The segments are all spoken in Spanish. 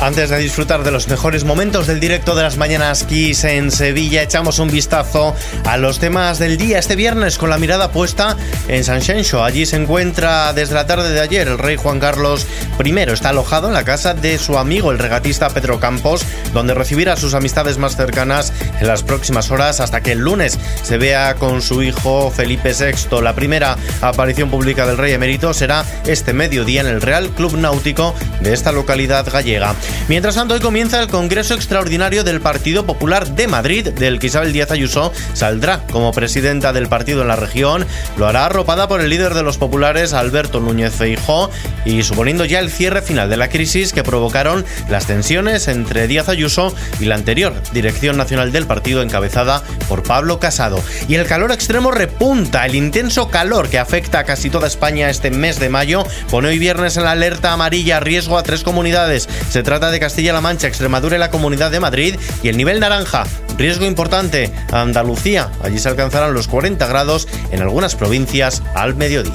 Antes de disfrutar de los mejores momentos del directo de las mañanas Kiss en Sevilla, echamos un vistazo a los temas del día este viernes con la mirada puesta en San Xenxo. Allí se encuentra desde la tarde de ayer el rey Juan Carlos I. Está alojado en la casa de su amigo el regatista Pedro Campos, donde recibirá a sus amistades más cercanas en las próximas horas hasta que el lunes se vea con su hijo Felipe VI. La primera aparición pública del rey emérito será este mediodía en el Real Club Náutico de esta localidad gallega. Mientras tanto, hoy comienza el Congreso Extraordinario del Partido Popular de Madrid, del que Isabel Díaz Ayuso saldrá como presidenta del partido en la región. Lo hará arropada por el líder de los populares, Alberto Núñez Feijó, y suponiendo ya el cierre final de la crisis que provocaron las tensiones entre Díaz Ayuso y la anterior Dirección Nacional del Partido encabezada por Pablo Casado. Y el calor extremo repunta. El intenso calor que afecta a casi toda España este mes de mayo pone hoy viernes en la alerta amarilla riesgo a tres comunidades. Se trata de Castilla-La Mancha, Extremadura y la Comunidad de Madrid. Y el nivel naranja, riesgo importante, Andalucía. Allí se alcanzarán los 40 grados en algunas provincias al mediodía.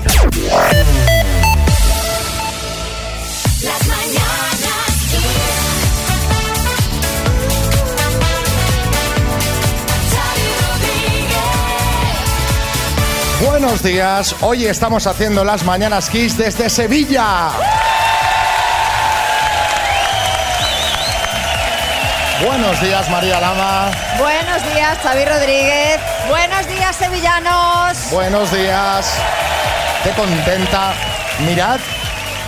Buenos días, hoy estamos haciendo las Mañanas Kiss desde Sevilla. Buenos días, María Lama. Buenos días, Xavi Rodríguez. Buenos días, sevillanos. Buenos días. Qué contenta. Mirad,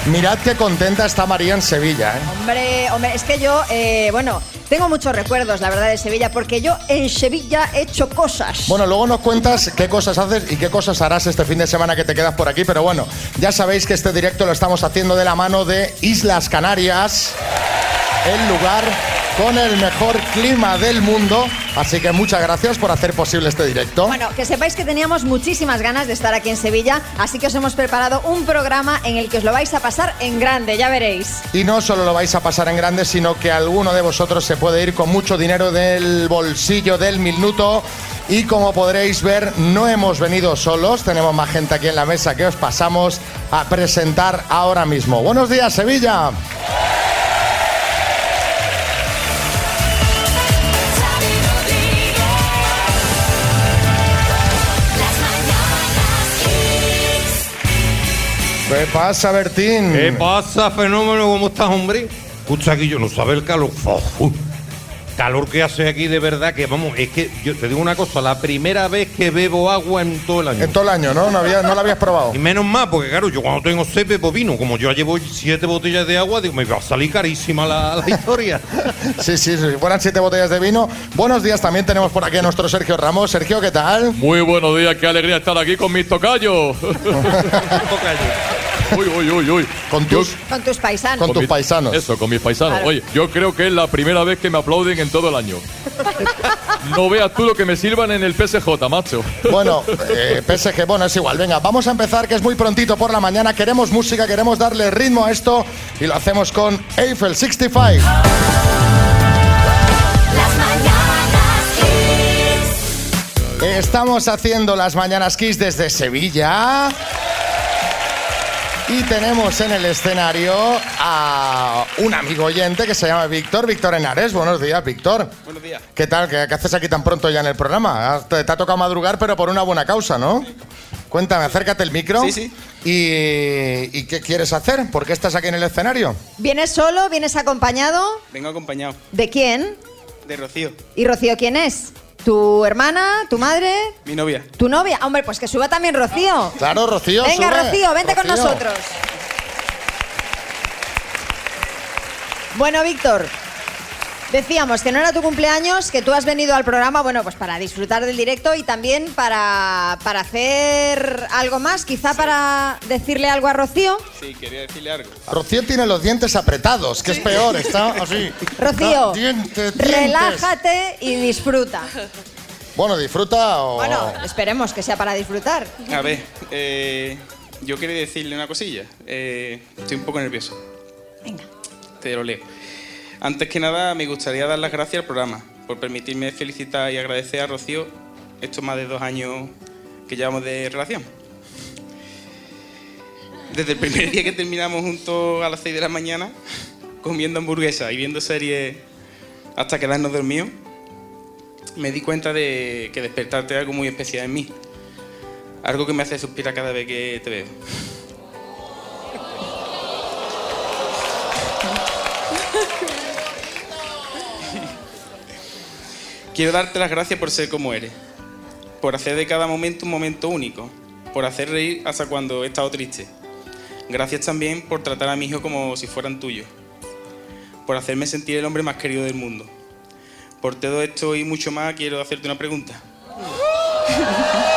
mirad qué contenta está María en Sevilla. ¿eh? Hombre, hombre, es que yo, eh, bueno, tengo muchos recuerdos, la verdad, de Sevilla, porque yo en Sevilla he hecho cosas. Bueno, luego nos cuentas qué cosas haces y qué cosas harás este fin de semana que te quedas por aquí, pero bueno, ya sabéis que este directo lo estamos haciendo de la mano de Islas Canarias, el lugar con el mejor clima del mundo. Así que muchas gracias por hacer posible este directo. Bueno, que sepáis que teníamos muchísimas ganas de estar aquí en Sevilla, así que os hemos preparado un programa en el que os lo vais a pasar en grande, ya veréis. Y no solo lo vais a pasar en grande, sino que alguno de vosotros se puede ir con mucho dinero del bolsillo del minuto. Y como podréis ver, no hemos venido solos, tenemos más gente aquí en la mesa que os pasamos a presentar ahora mismo. Buenos días, Sevilla. ¿Qué pasa, Bertín? ¿Qué pasa, fenómeno? ¿Cómo estás, hombre? Escucha aquí, yo no sabe el calor. Uf, calor que hace aquí de verdad que vamos, es que yo te digo una cosa, la primera vez que bebo agua en todo el año. En todo el año, ¿no? No, había, no la habías probado. Y menos más, porque claro, yo cuando tengo sed bebo vino, como yo ya llevo siete botellas de agua, digo, me va a salir carísima la, la historia. Sí, sí, sí, fueran siete botellas de vino. Buenos días, también tenemos por aquí a nuestro Sergio Ramos. Sergio, ¿qué tal? Muy buenos días, qué alegría estar aquí con mis tocayos. uy, uy, uy, uy. Con tus, Con tus paisanos. con tus mis- paisanos. Eso, con mis paisanos. Claro. Oye, yo creo que es la primera vez que me aplauden en todo el año. No veas tú lo que me sirvan en el PSG, macho. Bueno, eh, PSG, bueno, es igual. Venga, vamos a empezar, que es muy prontito por la mañana. Queremos música, queremos darle ritmo a esto y lo hacemos con Eiffel 65. Estamos haciendo las mañanas Kiss desde Sevilla. Y tenemos en el escenario a un amigo oyente que se llama Víctor, Víctor Henares. Buenos días, Víctor. Buenos días. ¿Qué tal? ¿Qué, qué haces aquí tan pronto ya en el programa? Has- Te, te ha tocado madrugar, pero por una buena causa, ¿no? Cuéntame, acércate el micro. Sí, sí. ¿Y, y qué quieres hacer? ¿Por qué estás aquí en el escenario? ¿Vienes solo? ¿Vienes acompañado? Vengo acompañado ¿De quién? de Rocío, ¿Y Rocío quién es? ¿Tu hermana? ¿Tu madre? mi novia. ¿Tu novia? Hombre, pues que suba también Rocío. Claro, Rocío. Venga, sube. Rocío, vente con nosotros. Bueno, Víctor, decíamos que no era tu cumpleaños, que tú has venido al programa, bueno, pues para disfrutar del directo y también para, para hacer algo más, quizá para decirle algo a Rocío. Sí, quería decirle algo. Rocío tiene los dientes apretados, que es peor, está así. Rocío, relájate y disfruta. Bueno, disfruta o. Bueno, esperemos que sea para disfrutar. A ver, eh, yo quería decirle una cosilla. Eh, estoy un poco nervioso. Venga. Te lo leo. Antes que nada, me gustaría dar las gracias al programa por permitirme felicitar y agradecer a Rocío estos más de dos años que llevamos de relación. Desde el primer día que terminamos juntos a las 6 de la mañana, comiendo hamburguesas y viendo series hasta quedarnos dormidos, me di cuenta de que despertarte es algo muy especial en mí. Algo que me hace suspirar cada vez que te veo. Quiero darte las gracias por ser como eres, por hacer de cada momento un momento único, por hacer reír hasta cuando he estado triste. Gracias también por tratar a mi hijo como si fueran tuyos, por hacerme sentir el hombre más querido del mundo. Por todo esto y mucho más quiero hacerte una pregunta.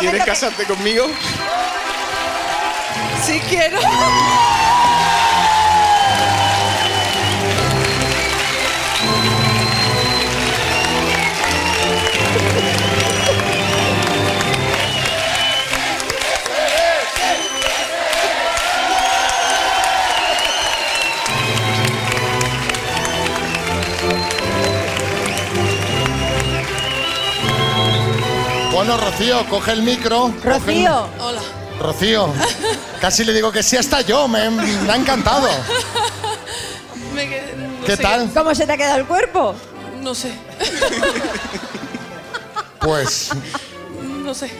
¿Quieres casarte conmigo? Sí quiero. Bueno, Rocío, coge el micro. el- Rocío, Hola. Rocío, casi le digo que sí hasta yo, me, me ha encantado. Me quedé- no ¿Qué sé, tal? ¿cómo se te ha quedado el cuerpo? No sé. Pues, No sé.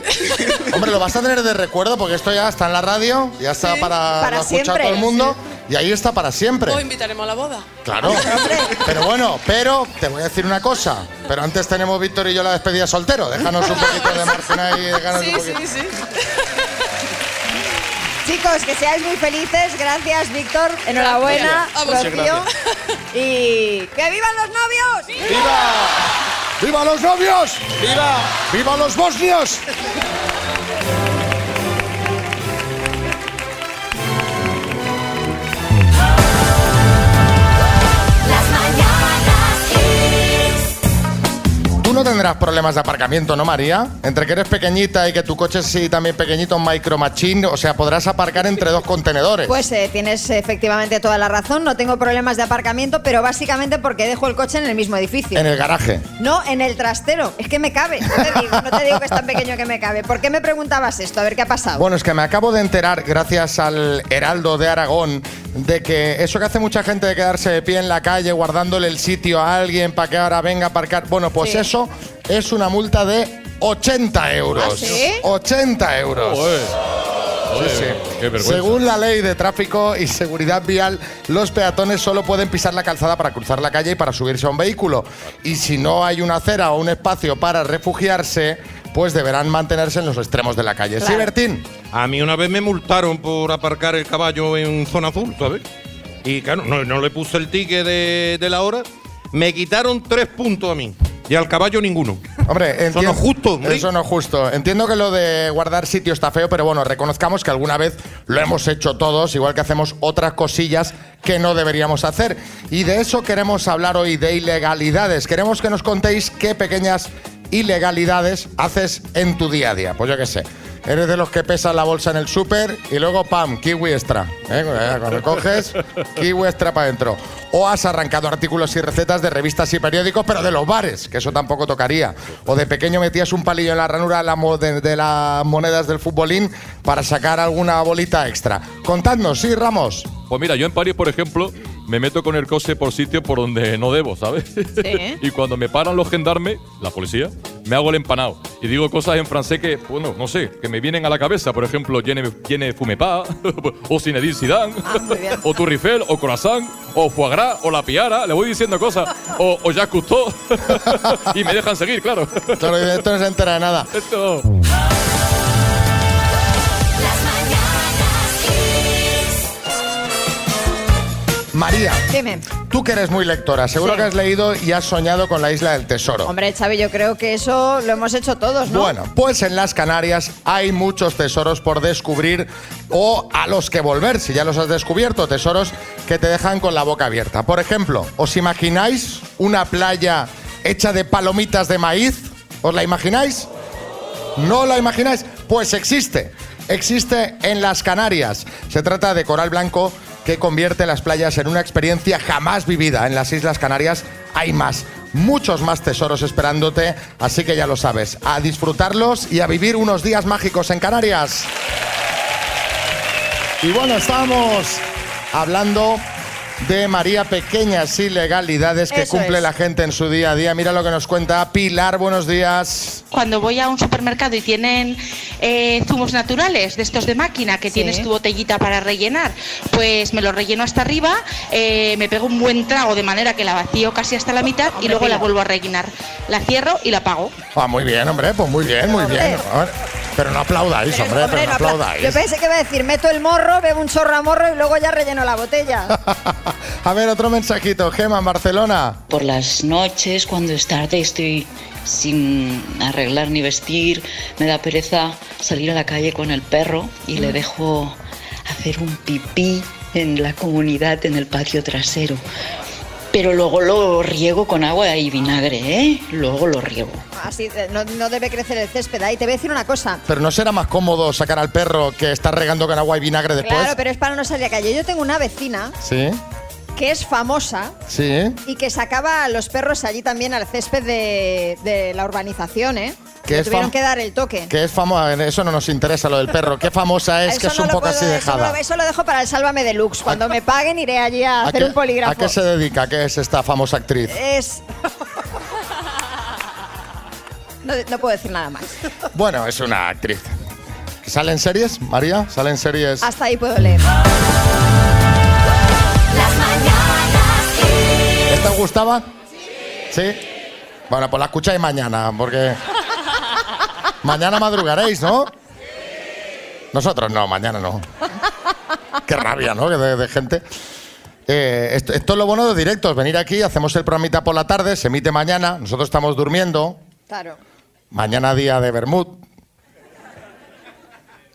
hombre, lo vas a tener de recuerdo porque esto ya está en la radio, ya está Sí. para, Para lo escucha siempre, todo el mundo y ahí está para siempre. O invitaremos a la boda. Claro. Pero bueno, pero te voy a decir una cosa. Pero antes tenemos Víctor y yo la despedida soltero. Déjanos un poquito de margen ahí. Déjanos Sí, un poquito. sí, sí. Chicos, que seáis muy felices. Gracias, Víctor. Enhorabuena, vosotros. Rocío. Y ¡que vivan los novios! ¡Viva! ¡Viva los novios! ¡Viva! ¡Viva los bosnios! Tendrás problemas de aparcamiento, ¿no, María? Entre que eres pequeñita y que tu coche es sí también pequeñito, un micro machine, o sea, podrás aparcar entre dos contenedores. Pues eh, tienes efectivamente toda la razón. No tengo problemas de aparcamiento, pero básicamente porque dejo el coche en el mismo edificio. en el garaje. No, en el trastero. Es que me cabe. No te, digo, no te digo que es tan pequeño que me cabe. ¿Por qué me preguntabas esto? A ver qué ha pasado. Bueno, es que me acabo de enterar, gracias al Heraldo de Aragón, de que eso que hace mucha gente de quedarse de pie en la calle guardándole el sitio a alguien para que ahora venga a aparcar, bueno, pues Sí. eso es una multa de 80 euros. ¿Ah, sí? 80 euros. Sí, sí. Según la ley de tráfico y seguridad vial, los peatones solo pueden pisar la calzada para cruzar la calle y para subirse a un vehículo. Y si no hay una acera o un espacio para refugiarse, pues deberán mantenerse en los extremos de la calle. ¿Sí. Bertín? A mí una vez me multaron por aparcar el caballo en zona azul, ¿sabes? Y claro, no, no le puse el ticket de, de la hora. Me quitaron tres puntos a mí y al caballo ninguno. Hombre, Eso no es justo, hombre. Eso no es justo. Entiendo que lo de guardar sitio está feo, pero bueno, reconozcamos que alguna vez lo hemos hecho todos, igual que hacemos otras cosillas que no deberíamos hacer. Y de eso queremos hablar hoy, de ilegalidades. Queremos que nos contéis qué pequeñas ilegalidades haces en tu día a día. Pues yo qué sé. Eres de los que pesan la bolsa en el súper y luego, pam, kiwi extra. ¿eh? Cuando coges, kiwi extra para adentro. O has arrancado artículos y recetas de revistas y periódicos, pero de los bares, que eso tampoco tocaría. O de pequeño metías un palillo en la ranura de las monedas del futbolín para sacar alguna bolita extra. Contadnos, sí, Ramos. Pues mira, yo en París, por ejemplo, me meto con el coche por sitios por donde no debo, ¿sabes? y cuando me paran los gendarmes, la policía, me hago el empanado. Y digo cosas en francés que, bueno, no sé, que me vienen a la cabeza. Por ejemplo, tiene, fumepá, o Zinedine Zidane, bien. o Turrifel, o Croissant, o Foie Gras, o La Piara. Le voy diciendo cosas. O, o Jacques Cousteau. y me dejan seguir, claro. Claro, esto no se entera de nada. Esto... María, Dime. tú que eres muy lectora, seguro Sí. que has leído y has soñado con la isla del tesoro. Hombre, Xavi, yo creo que eso lo hemos hecho todos, ¿no? Bueno, pues en las Canarias hay muchos tesoros por descubrir o a los que volver, si ya los has descubierto, tesoros que te dejan con la boca abierta. Por ejemplo, ¿os imagináis una playa hecha de palomitas de maíz. ¿Os la imagináis? ¿No la imagináis? Pues existe. Existe en las Canarias. Se trata de coral blanco que convierte las playas en una experiencia jamás vivida. En las Islas Canarias hay más, muchos más tesoros esperándote, así que ya lo sabes, a disfrutarlos y a vivir unos días mágicos en Canarias. Y bueno, estamos hablando de María Pequeñas ilegalidades que Eso cumple es. la gente en su día a día. Mira lo que nos cuenta Pilar, buenos días. Cuando voy a un supermercado y tienen eh, zumos naturales, de estos de máquina, que Sí. tienes tu botellita para rellenar, pues me lo relleno hasta arriba, eh, me pego un buen trago de manera que la vacío casi hasta la mitad y luego la vuelvo a rellenar. La cierro y la pago. Ah, muy bien, hombre, pues muy bien, muy bien. Pero no aplaudáis, hombre, pero no no apla- aplaudáis. Yo pensé que iba a decir, meto el morro, bebo un chorro a morro y luego ya relleno la botella. A ver, otro mensajito. Gema, en Barcelona. Por las noches, cuando es tarde y estoy sin arreglar ni vestir, me da pereza salir a la calle con el perro y le dejo hacer un pipí en la comunidad, en el patio trasero. Pero luego lo riego con agua y vinagre, ¿eh? Luego lo riego. Así, eh, no, no debe crecer el césped. Ahí te voy a decir una cosa. Pero ¿no será más cómodo sacar al perro que estar regando con agua y vinagre después? Claro, pero es para no salir a calle. Yo tengo una vecina Sí, que es famosa sí. y que sacaba a los perros allí también al césped de, de la urbanización, ¿eh? Que Le es tuvieron que dar el toque. Que es famosa, eso no nos interesa lo del perro. Qué famosa es, Eso que es no un poco puedo- así eso dejada. lo- Eso lo dejo para el Sálvame Deluxe. Cuando me paguen iré allí a, hacer qué, un polígrafo. ¿A qué se dedica? ¿Qué es esta famosa actriz? Es... no, no puedo decir nada más. Bueno, es una actriz. ¿Sale en series, María? ¿Sale en series? Hasta ahí puedo leer. Las mañanas Kiss. ¿Esta os gustaba? Sí. Bueno, pues la escucháis mañana, porque... mañana madrugaréis, ¿no? Nosotros no, mañana no. Qué rabia, ¿no? De, de gente. Eh, esto, esto es lo bueno de directos, venir aquí, hacemos el programita por la tarde, se emite mañana, nosotros estamos durmiendo, Claro. mañana día de Bermud,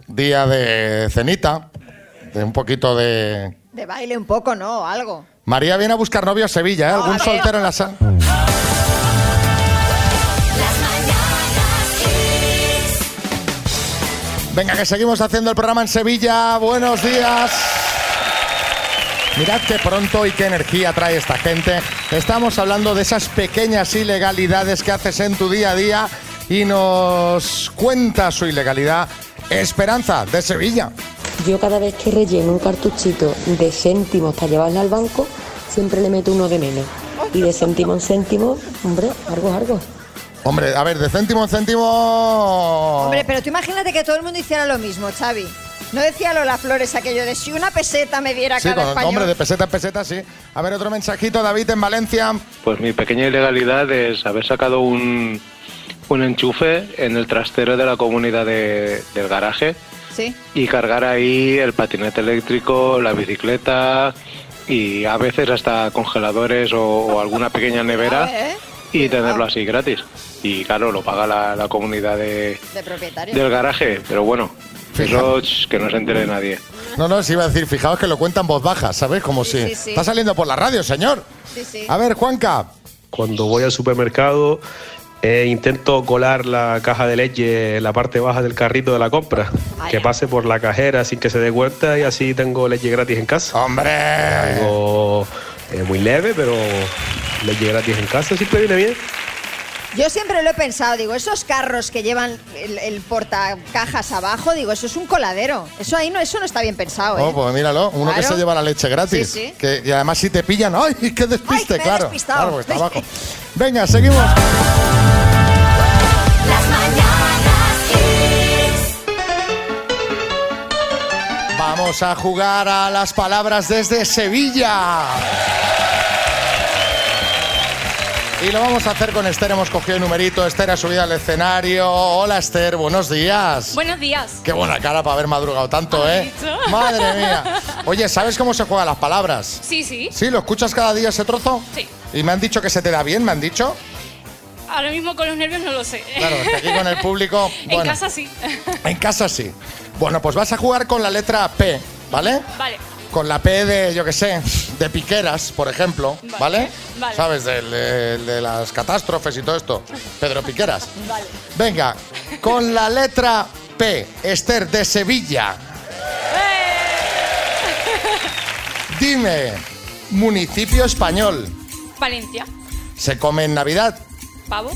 día de cenita, de un poquito de... De baile un poco, ¿no? Algo. María viene a buscar novio a Sevilla, ¿eh? ¿Algún soltero en la sala? Venga, que seguimos haciendo el programa en Sevilla. Buenos días. Mirad qué pronto y qué energía trae esta gente. Estamos hablando de esas pequeñas ilegalidades que haces en tu día a día y nos cuenta su ilegalidad Esperanza de Sevilla. Yo cada vez que relleno un cartuchito de céntimos para llevarle al banco, siempre le meto uno de menos. Y de céntimo en céntimo, hombre, algo algo. Hombre, a ver, de céntimo en céntimo. Hombre, pero tú imagínate que todo el mundo hiciera lo mismo, Xavi. No decía Lola Flores aquello de si una peseta me diera Sí, cada con español. nombre de peseta en peseta, sí. A ver, otro mensajito, David, en Valencia. Pues mi pequeña ilegalidad es haber sacado un, un enchufe en el trastero de la comunidad de- del garaje Sí. y cargar ahí el patinete eléctrico, la bicicleta y a veces hasta congeladores o, o alguna pequeña nevera y tenerlo así gratis. Y claro, lo paga la, la comunidad de, de propietario. del garaje, pero bueno, Fija. eso ch, que no se entere nadie. No, no, sí iba a decir, fijaos que lo cuenta en voz baja, ¿sabes? Como Sí, si sí, sí. está saliendo por la radio, señor. Sí, sí. A ver, Juanca. Cuando voy al supermercado eh, intento colar la caja de leche en la parte baja del carrito de la compra, Vaya. que pase por la cajera sin que se dé vuelta y así tengo leche gratis en casa. ¡Hombre! Algo eh, muy leve, pero leche gratis en casa siempre viene bien. Yo siempre lo he pensado, digo, esos carros que llevan el, el portacajas abajo, digo, eso es un coladero. Eso ahí no, eso no está bien pensado, ¿eh? Oh, pues míralo, uno que se lleva la leche gratis. Sí, sí. Que, y además si te pillan, ¡ay, qué despiste! Ay, me he claro, claro, porque está abajo. Venga, seguimos. Las mañanas. Vamos a jugar a las palabras desde Sevilla. Y lo vamos a hacer con Esther. Hemos cogido el numerito. Esther ha subido al escenario. Hola, Esther. Buenos días. Buenos días. Qué buena cara para haber madrugado tanto, ¿eh? Madre mía. Oye, ¿sabes cómo se juegan las palabras? Sí, sí. ¿Sí? ¿Lo escuchas cada día ese trozo? Sí. Y me han dicho que se te da bien, me han dicho. Ahora mismo con los nervios no lo sé. Claro, es que aquí con el público. en bueno, casa sí. En casa sí. Bueno, pues vas a jugar con la letra P, ¿vale? vale. Con la P de, yo qué sé, de piqueras, por ejemplo, ¿vale? Vale. ¿Sabes? De las catástrofes y todo esto. Pedro Piqueras. Vale. Venga, con la letra P, Esther de Sevilla. Dime, municipio español. Valencia. Se come en Navidad. Pavo.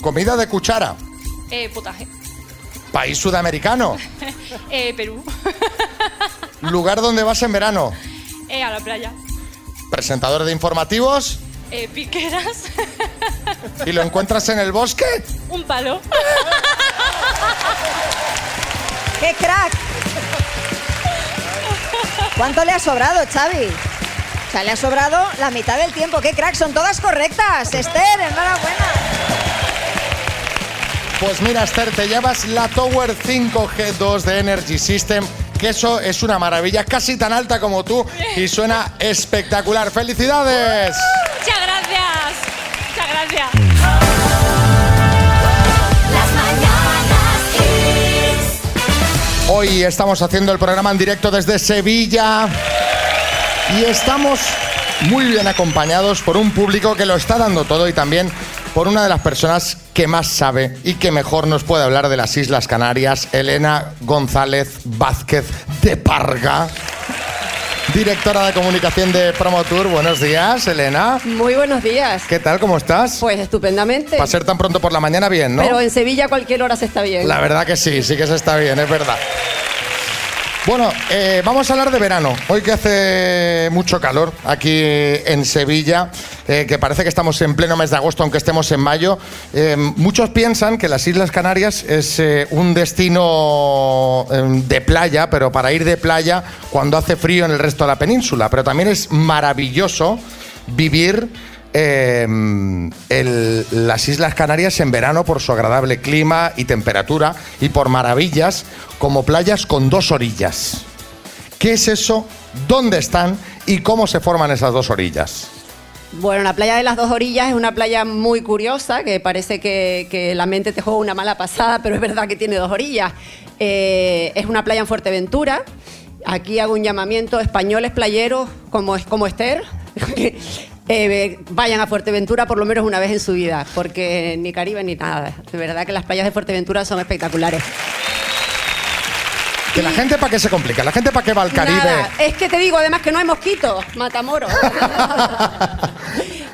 Comida de cuchara. Eh, potaje. País sudamericano. Eh, Perú. Lugar donde vas en verano. Eh, a la playa. Presentador de informativos. Eh, piqueras. Y lo encuentras en el bosque. Un palo. ¡Qué crack! ¿Cuánto le ha sobrado, Xavi? O sea, le ha sobrado la mitad del tiempo. ¡Qué crack! Son todas correctas. Esther, enhorabuena. Pues mira, Esther, te llevas la Tower 5G2 de Energy System, que eso es una maravilla, casi tan alta como tú y suena espectacular. ¡Felicidades! Muchas gracias. Muchas gracias. Las mañanas Kiss. Hoy estamos haciendo el programa en directo desde Sevilla y estamos muy bien acompañados por un público que lo está dando todo y también por una de las personas que más sabe y que mejor nos puede hablar de las Islas Canarias, Elena González Vázquez de Parga. Directora de comunicación de Promotour. Buenos días, Elena. Muy buenos días. ¿Qué tal? ¿Cómo estás? Pues estupendamente. Para ser tan pronto por la mañana, bien, ¿no? Pero en Sevilla cualquier hora se está bien. La verdad que sí, sí que se está bien, es verdad. Bueno, eh, vamos a hablar de verano. Hoy que hace mucho calor aquí en Sevilla, eh, que parece que estamos en pleno mes de agosto, aunque estemos en mayo, eh, muchos piensan que las Islas Canarias es un destino de playa, pero para ir de playa cuando hace frío en el resto de la península. Pero también es maravilloso vivir el- las Islas Canarias en verano por su agradable clima y temperatura y por maravillas como playas con dos orillas. ¿Qué es eso? ¿Dónde están? ¿Y cómo se forman esas dos orillas? Bueno, la playa de las dos orillas es una playa muy curiosa, que parece que, que la mente te juega una mala pasada, pero es verdad que tiene dos orillas. Eh, es una playa en Fuerteventura. Aquí hago un llamamiento, españoles playeros como, como Esther, eh, vayan a Fuerteventura por lo menos una vez en su vida, porque ni Caribe ni nada. De verdad que las playas de Fuerteventura son espectaculares. Que la gente para qué se complica, la gente para qué va al Caribe. Nada, es que te digo además que no hay mosquitos, matamoros.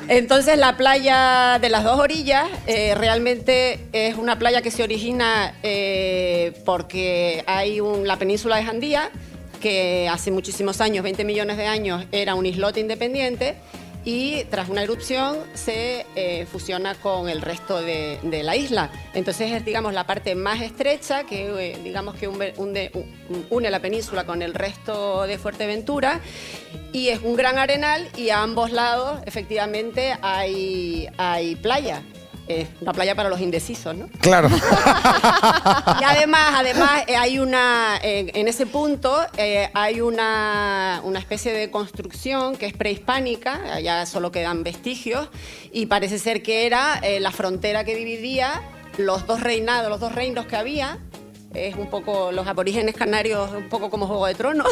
Entonces la playa de las dos orillas eh, realmente es una playa que se origina eh, porque hay un- la península de Jandía, que hace muchísimos años, 20 millones de años, era un islote independiente y tras una erupción se eh, fusiona con el resto de, la isla. Entonces es, digamos, la parte más estrecha que, eh, digamos, que un- une la península con el resto de Fuerteventura y es un gran arenal y a ambos lados, efectivamente, hay, hay playa. Es una playa para los indecisos, ¿no? Claro. Y además, además eh, hay una, en, en ese punto eh, hay una, una especie de construcción que es prehispánica, allá solo quedan vestigios, y parece ser que era eh, la frontera que dividía los dos reinados, los dos reinos que había. Es un poco, los aborígenes canarios, un poco como Juego de Tronos.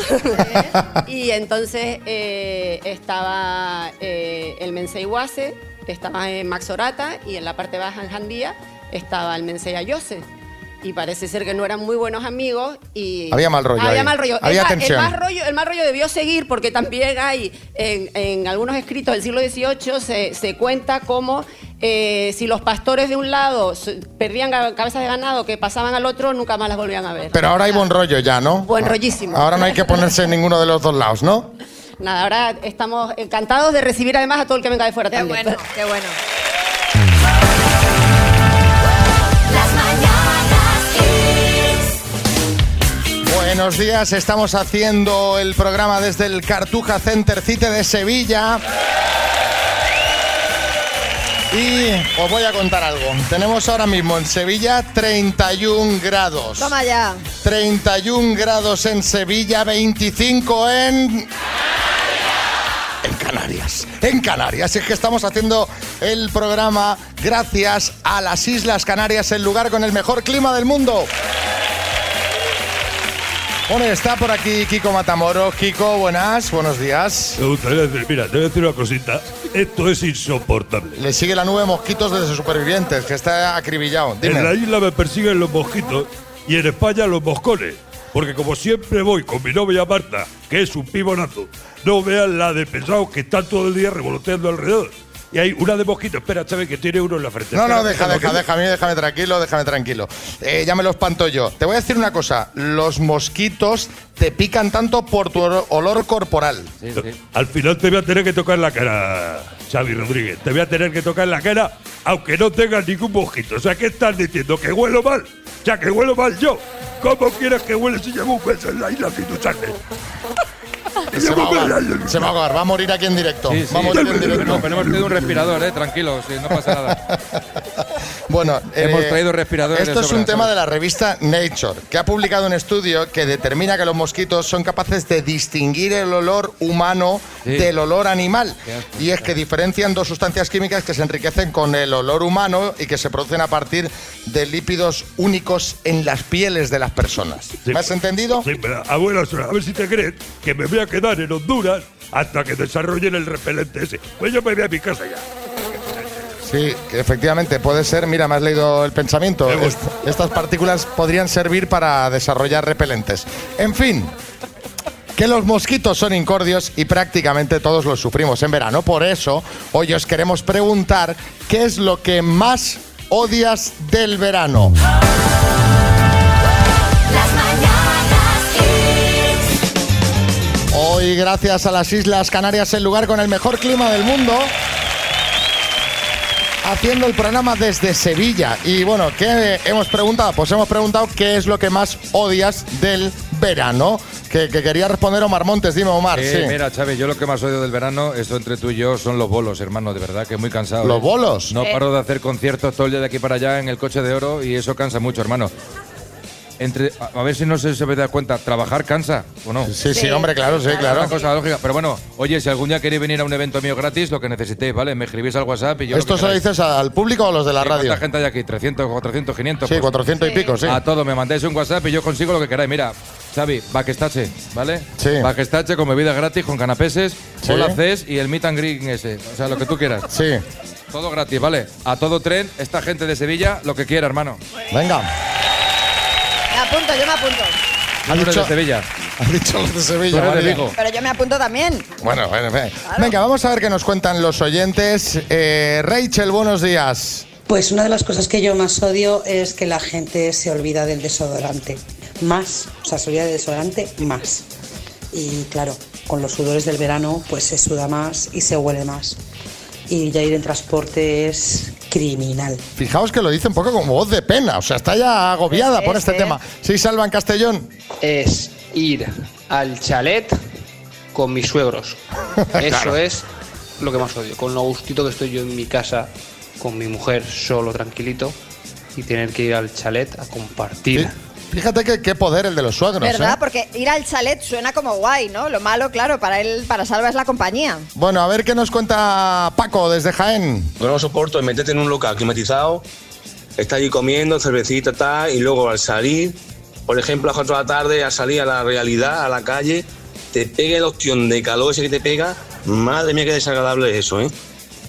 y entonces eh, estaba eh, el Mensei-Huase, estaba en Maxorata y en la parte baja en Jandía estaba el Mensei Ayose. Y parece ser que no eran muy buenos amigos y... Había mal rollo Había ahí. mal rollo. Había el, ma- tensión. El, más rollo. el mal rollo debió seguir porque también hay en, en algunos escritos del siglo XVIII se, se cuenta cómo eh, si los pastores de un lado perdían cabezas de ganado que pasaban al otro, nunca más las volvían a ver. Pero ahora hay buen rollo ya, ¿no? Buen rollísimo. Ahora no hay que ponerse en ninguno de los dos lados, ¿no? Nada, ahora estamos encantados de recibir además a todo el que venga de fuera Qué también. bueno, qué bueno. Buenos días, estamos haciendo el programa desde el Cartuja Center Cite de Sevilla. Y os voy a contar algo. Tenemos ahora mismo en Sevilla 31 grados. Toma ya. 31 grados en Sevilla, 25 en... En Canarias. En Canarias. Es que estamos haciendo el programa gracias a las Islas Canarias, el lugar con el mejor clima del mundo. Bueno, está por aquí Kiko Matamoros. Kiko, buenas, buenos días. Me gustaría decir, mira, te voy a decir una cosita. Esto es insoportable. Le sigue la nube de mosquitos desde supervivientes, que está acribillado. Dime. En la isla me persiguen los mosquitos y en España los moscones. Porque como siempre voy con mi novia Marta, que es un pibonazo, no vean la de pesados que están todo el día revoloteando alrededor. Y hay una de mosquitos, espera, Chávez, que tiene uno en la frente. No, no, deja, deja, déjame, déjame tranquilo, déjame tranquilo. Eh, ya me lo espanto yo. Te voy a decir una cosa. Los mosquitos te pican tanto por tu olo- olor corporal. Al final te voy a tener que tocar la cara, Xavi Rodríguez. Te voy a tener que tocar la cara, aunque no tengas ningún mosquito. O sea, ¿qué estás diciendo? ¿Que huelo mal? Sea, que huelo mal yo. ¿Cómo quieres que huele si llevo un mes en la isla sin ducharme? Se va a ahogar, se va a ahogar, va a morir aquí en directo. Sí, sí. Va a morir en directo. Pero hemos traído un respirador, eh, tranquilo, sí, no pasa nada. Bueno, Hemos eh, traído respiradores Esto es un tema de la revista Nature, que ha publicado un estudio que determina que los mosquitos son capaces de distinguir el olor humano Sí. del olor animal. Y es que diferencian dos sustancias químicas que se enriquecen con el olor humano y que se producen a partir de lípidos únicos en las pieles de las personas. ¿Me has entendido? Sí, pero, abuela, a ver si te crees que me voy a quedar en Honduras hasta que desarrollen el repelente ese. Pues yo me voy a mi casa ya. Sí, efectivamente puede ser. Mira, me has leído el pensamiento. Est- estas partículas podrían servir para desarrollar repelentes. En fin. Que los mosquitos son incordios y prácticamente todos los sufrimos en verano. Por eso, hoy os queremos preguntar qué es lo que más odias del verano. Hoy, gracias a las Islas Canarias, el lugar con el mejor clima del mundo. Haciendo el programa desde Sevilla. Y bueno, ¿qué hemos preguntado? Pues hemos preguntado qué es lo que más odias del verano. Que, que quería responder Omar Montes. Dime, Omar. Eh, sí. Mira, Chávez, yo lo que más odio del verano, esto entre tú y yo, son los bolos, hermano, de verdad, que muy cansado. ¿Los ¿eh? bolos? No Eh. paro de hacer conciertos todo el día de aquí para allá en el coche de oro y eso cansa mucho, hermano. Entre, a, ver si no se, se da cuenta, ¿trabajar cansa o no? Sí, sí, hombre, claro, sí, claro. Una cosa lógica. Pero bueno, oye, si algún día queréis venir a un evento mío gratis, lo que necesitéis, ¿vale? Me escribís al WhatsApp y yo. ¿Esto se lo dices al público o a los de la Sí, radio? ¿Cuánta gente hay aquí? ¿300, 400, 500? Sí, 400 y pico, sí. A todo, me mandáis un WhatsApp y yo consigo lo que queráis. Mira, Xavi, backstache, ¿vale? Sí. Backstache con bebidas gratis, con canapeses, Sí. hola Cés y el meet and greet ese. O sea, lo que tú quieras. Sí. Todo gratis, ¿vale? A todo tren, esta gente de Sevilla, lo que quiera, hermano. Venga. Me apunto, yo me apunto. Tú eres de Sevilla. Ha dicho los de Sevilla. Tú eres de María. Vigo. Pero yo me apunto también. Bueno, bueno, venga. Venga, vamos a ver qué nos cuentan los oyentes. Eh, Rachel, buenos días. Pues una de las cosas que yo más odio es que la gente se olvida del desodorante. Más, o sea, se olvida del desodorante más. Y claro, con los sudores del verano, pues se suda más y se huele más. Y ya ir en transporte es criminal. Fijaos que lo dice un poco como voz de pena, o sea, está ya agobiada por este tema. Sí, Salva en Castellón. es ir al chalet con mis suegros. Eso Claro. es lo que más odio. Con lo gustito que estoy yo en mi casa, con mi mujer solo, tranquilito, y tener que ir al chalet a compartir. Fíjate que qué poder el de los suegros. ¿Verdad? ¿eh? Porque ir al chalet suena como guay, ¿no? Lo malo, claro, para él, para Salva es la compañía. Bueno, a ver qué nos cuenta Paco desde Jaén. Lo que no soporto es meterte en un local climatizado, estar allí comiendo, cervecita, tal, y luego al salir, por ejemplo, a las 4 de la tarde, al salir a la realidad, a la calle, te pega el opción de calor ese que te pega. Madre mía, qué desagradable es eso, ¿eh?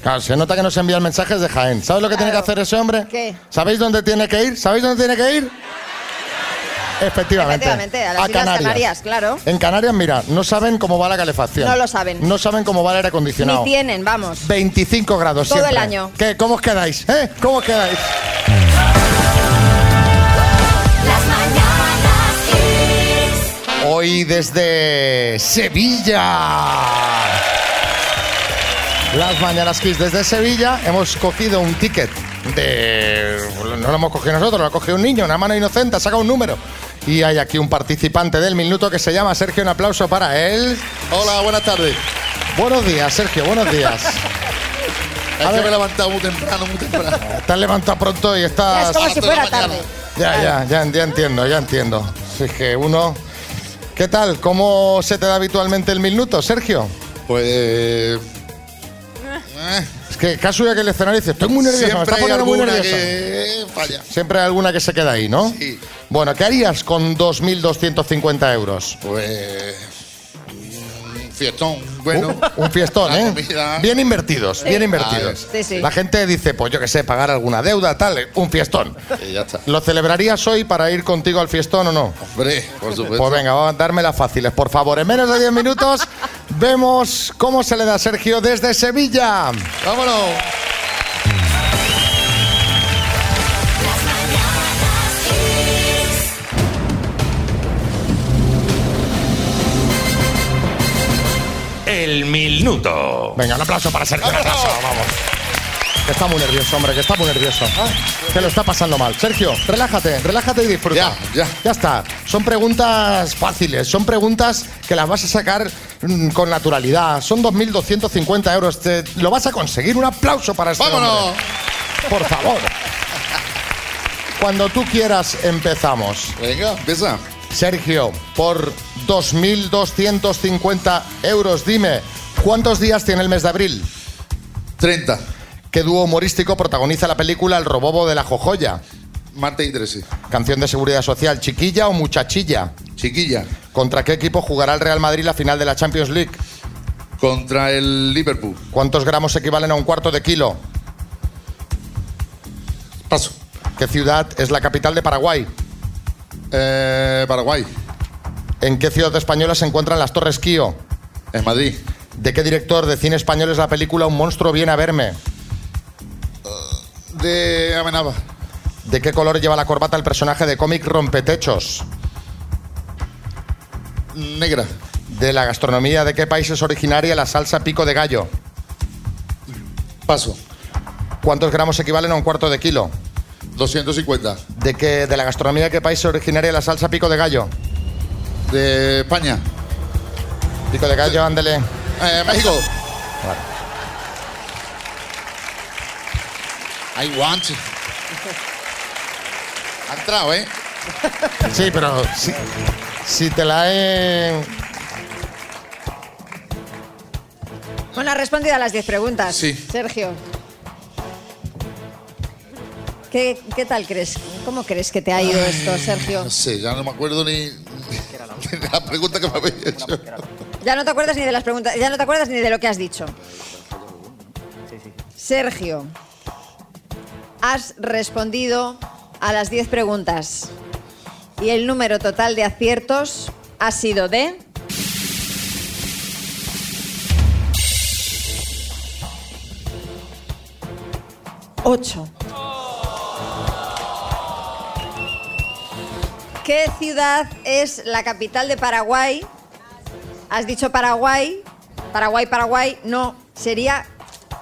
Claro, se nota que nos envían mensajes de Jaén. ¿Sabes lo que tiene que hacer ese hombre? ¿Qué? ¿Sabéis dónde tiene que ir? ¿Sabéis dónde tiene que ir? Efectivamente. Efectivamente, a las Islas Canarias, claro. En Canarias, mira, no saben cómo va la calefacción. No lo saben. No saben cómo va el aire acondicionado. Ni tienen, vamos. 25 grados Todo siempre. el año. ¿Qué? ¿Cómo os quedáis? ¿Eh? ¿Cómo os quedáis? Hoy desde Sevilla. Las Mañanas Kiss desde Sevilla hemos cogido un ticket de... No lo hemos cogido nosotros, lo ha cogido un niño, una mano inocente, ha sacado un número. Y hay aquí un participante del minuto que se llama Sergio. Un aplauso para él. Hola, buenas tardes. Buenos días, Sergio, buenos días. Es que me he levantado muy temprano, muy temprano. Te has levantado pronto y estás... Es como si fuera tarde. Ya, ya, ya, ya entiendo, ya entiendo. Si es que uno... ¿Qué tal? ¿Cómo se te da habitualmente el minuto, Sergio? Pues... Es que caso ya que el escenario dice, estoy muy nervioso, me Siempre está hay poniendo muy alguna nervioso. que falla. Siempre hay alguna que se queda ahí, ¿no? Sí. Bueno, ¿qué harías con 2.250 euros? Pues. Un fiestón, bueno. Un, un fiestón, ¿eh? comida. Bien invertidos, Sí. bien Ah, invertidos. Sí, sí. La gente dice, pues yo qué sé, pagar alguna deuda, tal, un fiestón. Y ya está. ¿Lo celebrarías hoy para ir contigo al fiestón o no? Hombre, por supuesto. Pues venga, vamos a darme las fáciles, por favor. En menos de 10 minutos vemos cómo se le da a Sergio desde Sevilla. Vámonos. El minuto. Venga, un aplauso para Sergio, un aplauso, vamos. Que está muy nervioso, hombre, que está muy nervioso. Que lo está pasando mal. Sergio, relájate, relájate y disfruta. Ya, ya. Ya está. Son preguntas fáciles, son preguntas que las vas a sacar mm, con naturalidad. Son 2.250 euros. Te- lo vas a conseguir. Un aplauso para este ¡Vámonos! hombre. Por favor. Cuando tú quieras, empezamos. Venga, empieza. Sergio, por 2.250 euros, dime, ¿cuántos días tiene el mes de abril? 30. ¿Qué dúo humorístico protagoniza la película El Robobo de la Jojoya? Marte y Trece. Canción de seguridad social, ¿chiquilla o muchachilla? Chiquilla. ¿Contra qué equipo jugará el Real Madrid la final de la Champions League? Contra el Liverpool. ¿Cuántos gramos equivalen a un cuarto de kilo? Paso. ¿Qué ciudad es la capital de Paraguay? Eh, Paraguay. ¿En qué ciudad española se encuentran las Torres Kío? En Madrid. ¿De qué director de cine español es la película Un monstruo viene a verme? De Amenaba. ¿De qué color lleva la corbata el personaje de cómic Rompetechos? Negra. ¿De la gastronomía de qué país es originaria la salsa pico de gallo? Paso. ¿Cuántos gramos equivalen a un cuarto de kilo? 250. ¿De, qué, ¿De la gastronomía de qué país es originaria la salsa pico de gallo? De España. Pico de gallo, ándele. Eh, México. I want. Ha entrado, ¿eh? Sí, pero si, si te la he... Bueno, ha respondido a las 10 preguntas. Sí. Sergio. ¿Qué, qué tal crees? ¿Cómo crees que te ha ido esto, Sergio? No sé, ya no me acuerdo ni, de la pregunta que me habéis hecho. Ya no te acuerdas ni de las preguntas, ya no te acuerdas ni de lo que has dicho. Sergio, has respondido a las 10 preguntas y el número total de aciertos ha sido de ocho. ¿Qué ciudad es la capital de Paraguay? Has dicho Paraguay. Paraguay, Paraguay. No, sería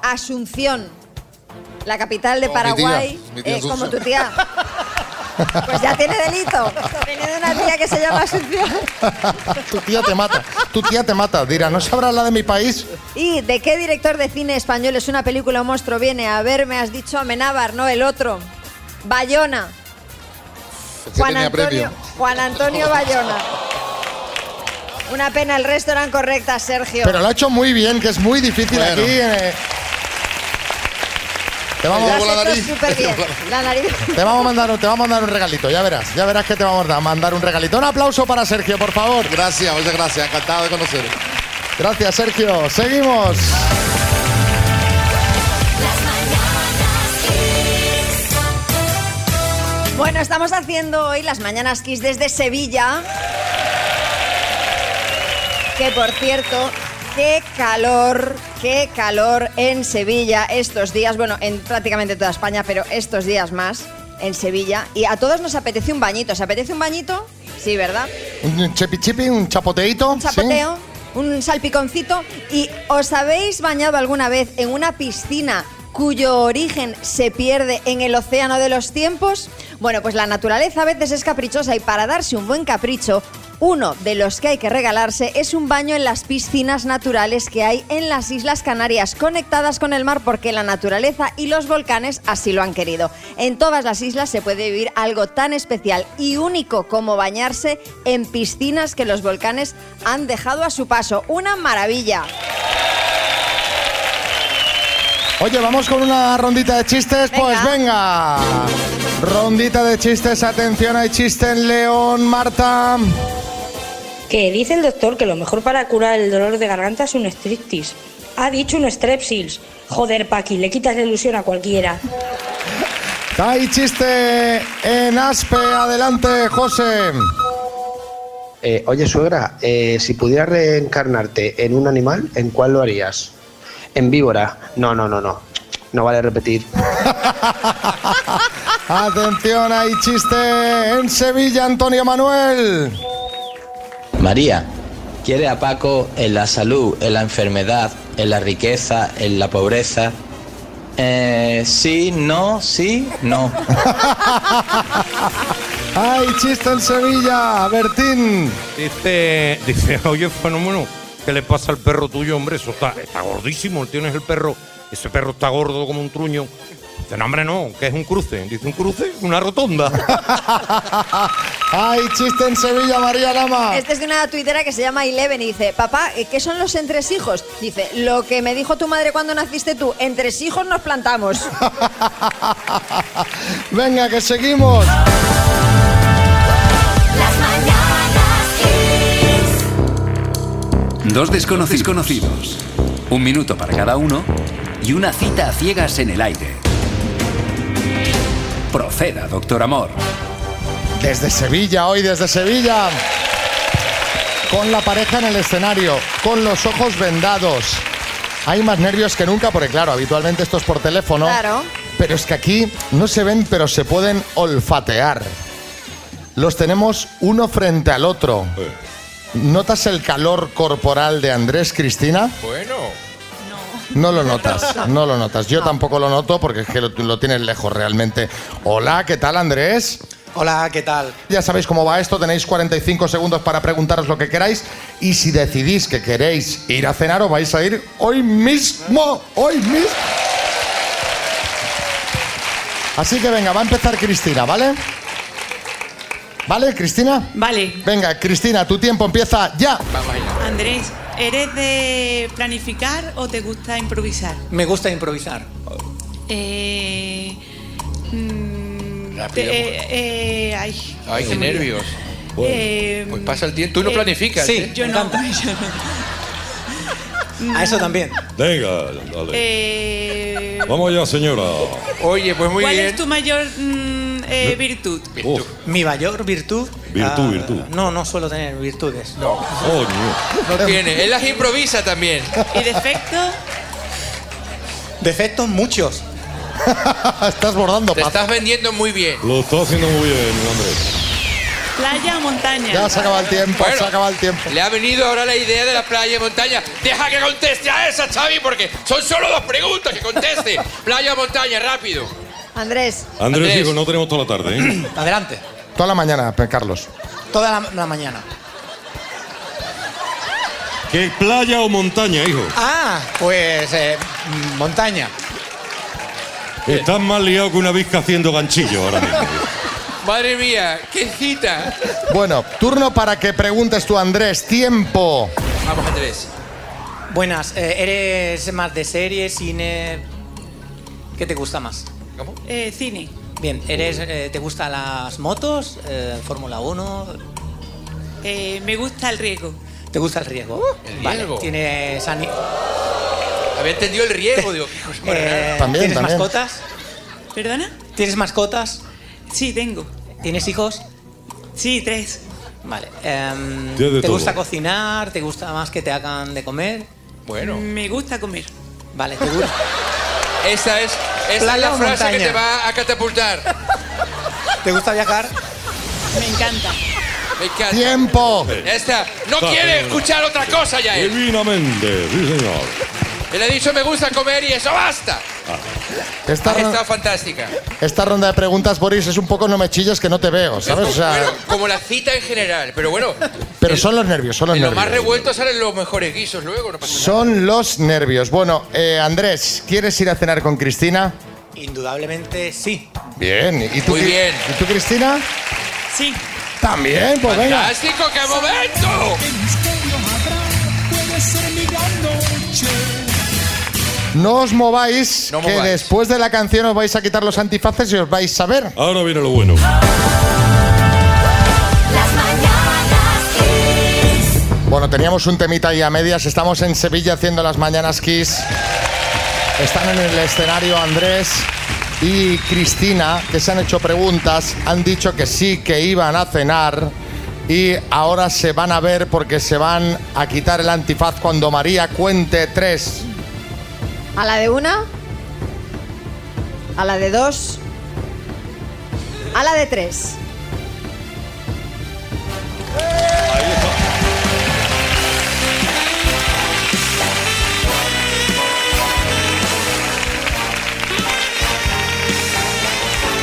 Asunción. La capital de Como mi tía, Paraguay. mi tía eh, como tu tía. Pues ya tiene delito. Viene de una tía que se llama Asunción. tu tía te mata. Tu tía te mata. Dirá, ¿no sabrás la de mi país? ¿Y de qué director de cine español es una película Un monstruo viene a verme? Has dicho Amenábar, no el otro. Bayona. Juan tenía Antonio, premio. Juan Antonio Bayona. Una pena, el resto eran correctas, Sergio. Pero lo ha hecho muy bien, que es muy difícil Bueno. aquí. eh. Te vamos, Llevo la hecho nariz. súper bien. La nariz. te vamos a mandar, te vamos a mandar un regalito, ya verás. Ya verás que te vamos a mandar un regalito. Un aplauso para Sergio, por favor. Gracias, muchas gracias. Encantado de conocer. Gracias, Sergio. Seguimos. Bueno, estamos haciendo hoy las Mañanas Kiss desde Sevilla. Que por cierto, qué calor, qué calor en Sevilla estos días. Bueno, en prácticamente toda España, pero estos días más en Sevilla. Y a todos nos apetece un bañito. ¿Se apetece un bañito? Sí, ¿verdad? Un chipi, un chapoteito. Un chapoteo, un salpiconcito. ¿Y os habéis bañado alguna vez en una piscina cuyo origen se pierde en el océano de los tiempos? Bueno, pues la naturaleza a veces es caprichosa y para darse un buen capricho, uno de los que hay que regalarse es un baño en las piscinas naturales que hay en las Islas Canarias, conectadas con el mar porque la naturaleza y los volcanes así lo han querido. En todas las islas se puede vivir algo tan especial y único como bañarse en piscinas que los volcanes han dejado a su paso. Una maravilla. Oye, vamos con una rondita de chistes. Pues venga. Rondita de chistes. Atención, hay chiste en León, Marta. Que dice el doctor que lo mejor para curar el dolor de garganta es un striptease. Ha dicho un strepsils. Joder, Paqui, le quitas la ilusión a cualquiera. Hay chiste en Aspe. Adelante, José. Eh, oye, suegra, eh, si pudieras reencarnarte en un animal, ¿en cuál lo harías? En víbora. No, no, no, no. No vale repetir. Atención, hay chiste en Sevilla, Antonio Manuel. María quiere a Paco en la salud, en la enfermedad, en la riqueza, en la pobreza. Eh, sí, no, sí, no. Hay chiste en Sevilla, Bertín. Dice, dice, oye, fenómeno, ¿qué le pasa al perro tuyo, hombre? Eso está, está gordísimo. Tienes el perro, ese perro está gordo como un truño. Dice, no, hombre, no, que es un cruce. Dice, ¿un cruce? Una rotonda. Hay chiste en Sevilla, María Lama. Este es de una tuitera que se llama Eleven y dice, papá, eh, ¿qué son los entresijos? Dice, lo que me dijo tu madre cuando naciste tú, entresijos nos plantamos. Venga, que seguimos. Dos desconocidos conocidos. Un minuto para cada uno y una cita a ciegas en el aire. Proceda, doctor Amor. Desde Sevilla, hoy desde Sevilla. Con la pareja en el escenario, con los ojos vendados. Hay más nervios que nunca porque, claro, habitualmente esto es por teléfono. Claro. Pero es que aquí no se ven, pero se pueden olfatear. Los tenemos uno frente al otro. ¿Notas el calor corporal de Andrés Cristina? Bueno. No lo notas, no lo notas. Yo tampoco lo noto porque es que lo, lo tienes lejos realmente. Hola, ¿qué tal Andrés? Hola, ¿qué tal? Ya sabéis cómo va esto, tenéis 45 segundos para preguntaros lo que queráis y si decidís que queréis ir a cenar o vais a ir hoy mismo, hoy mismo. Así que venga, va a empezar Cristina, ¿vale? ¿Vale, Cristina? Vale. Venga, Cristina, tu tiempo empieza ya. Andrés, ¿eres de planificar o te gusta improvisar? Me gusta improvisar. Eh, mm, Rápido. te- eh, eh, ay, Ay, qué nervios. Eh, Pues pasa el tiempo. Tú no eh, planificas. Sí, ¿eh? yo no. A eso también. Venga, dale. Eh, Vamos allá, señora. Oye, pues muy ¿Cuál bien. es tu mayor mm, eh, virtud? Mi mayor virtud. Virtud, ah, virtud. No, no suelo tener virtudes. No. coño. No tiene. Él las improvisa también. ¿Y defecto? Defectos muchos. Estás bordando, Te estás vendiendo muy bien. Lo está haciendo muy bien, Andrés. ¿Playa o montaña? Ya se acaba el tiempo, Bueno. se acaba el tiempo. Le ha venido ahora la idea de la playa y montaña. Deja que conteste a esa, Xavi, porque son solo dos preguntas. Que conteste. playa o montaña, rápido. Andrés, Andrés, Andrés. hijo, no tenemos toda la tarde, ¿eh? Adelante. Toda la mañana, Carlos. Toda la, la mañana. ¿Qué playa o montaña, hijo? Ah, pues eh, montaña. Estás más liado que una visca haciendo ganchillo ahora mismo. Madre mía, qué cita. Bueno, turno para que preguntes tú, Andrés. Tiempo. Vamos, Andrés. Buenas, eh, ¿eres más de serie, cine? ¿Qué te gusta más? ¿Cómo? Eh, cine. Bien, ¿eres, eh, ¿te gustan las motos? Eh, ¿Fórmula 1? Eh, me gusta el riesgo. ¿Te gusta el riesgo? el Vale, riesgo. ¿Tienes, ani- Había entendido el riesgo. Digo, eh. También, ¿tienes también. mascotas? ¿Perdona? ¿Tienes mascotas? Sí, tengo. ¿Tienes hijos? Sí, tres. Vale. em, ¿Te todo. gusta cocinar? ¿Te gusta más que te hagan de comer? Bueno, Me gusta comer. Vale, ¿te gusta? esa es, esa es ¿Playa la frase que te va a catapultar. ¿Te gusta viajar? Me encanta. Me encanta. Tiempo. Ya está. No Está quiere bien. escuchar otra cosa ya él. Divinamente, sí, señor. Él ha dicho me gusta comer y eso basta. Esta, Ha ro- estado fantástica. esta ronda de preguntas, Boris, es un poco no me chilles que no te veo, ¿sabes? O sea, Bueno, como la cita en general, pero bueno, pero son los nervios, son los en lo más nervios. revuelto salen los mejores guisos luego, no pasa nada. Son los nervios. Bueno, eh, Andrés, ¿quieres ir a cenar con Cristina? Indudablemente sí. Bien. ¿Y tú, Muy bien. ¿Y tú, Cristina? Sí. También, pues venga. ¡Fantástico, qué momento! No os mováis, No que mováis. después de la canción os vais a quitar los antifaces y os vais a ver. Ahora viene lo bueno. Bueno, teníamos un temita ahí a medias. Estamos en Sevilla haciendo las mañanas Kiss. Están en el escenario Andrés y Cristina, que se han hecho preguntas. Han dicho que sí, que iban a cenar. Y ahora se van a ver porque se van a quitar el antifaz cuando María cuente tres. ¿A la de una? ¿A la de dos? ¿A la de tres?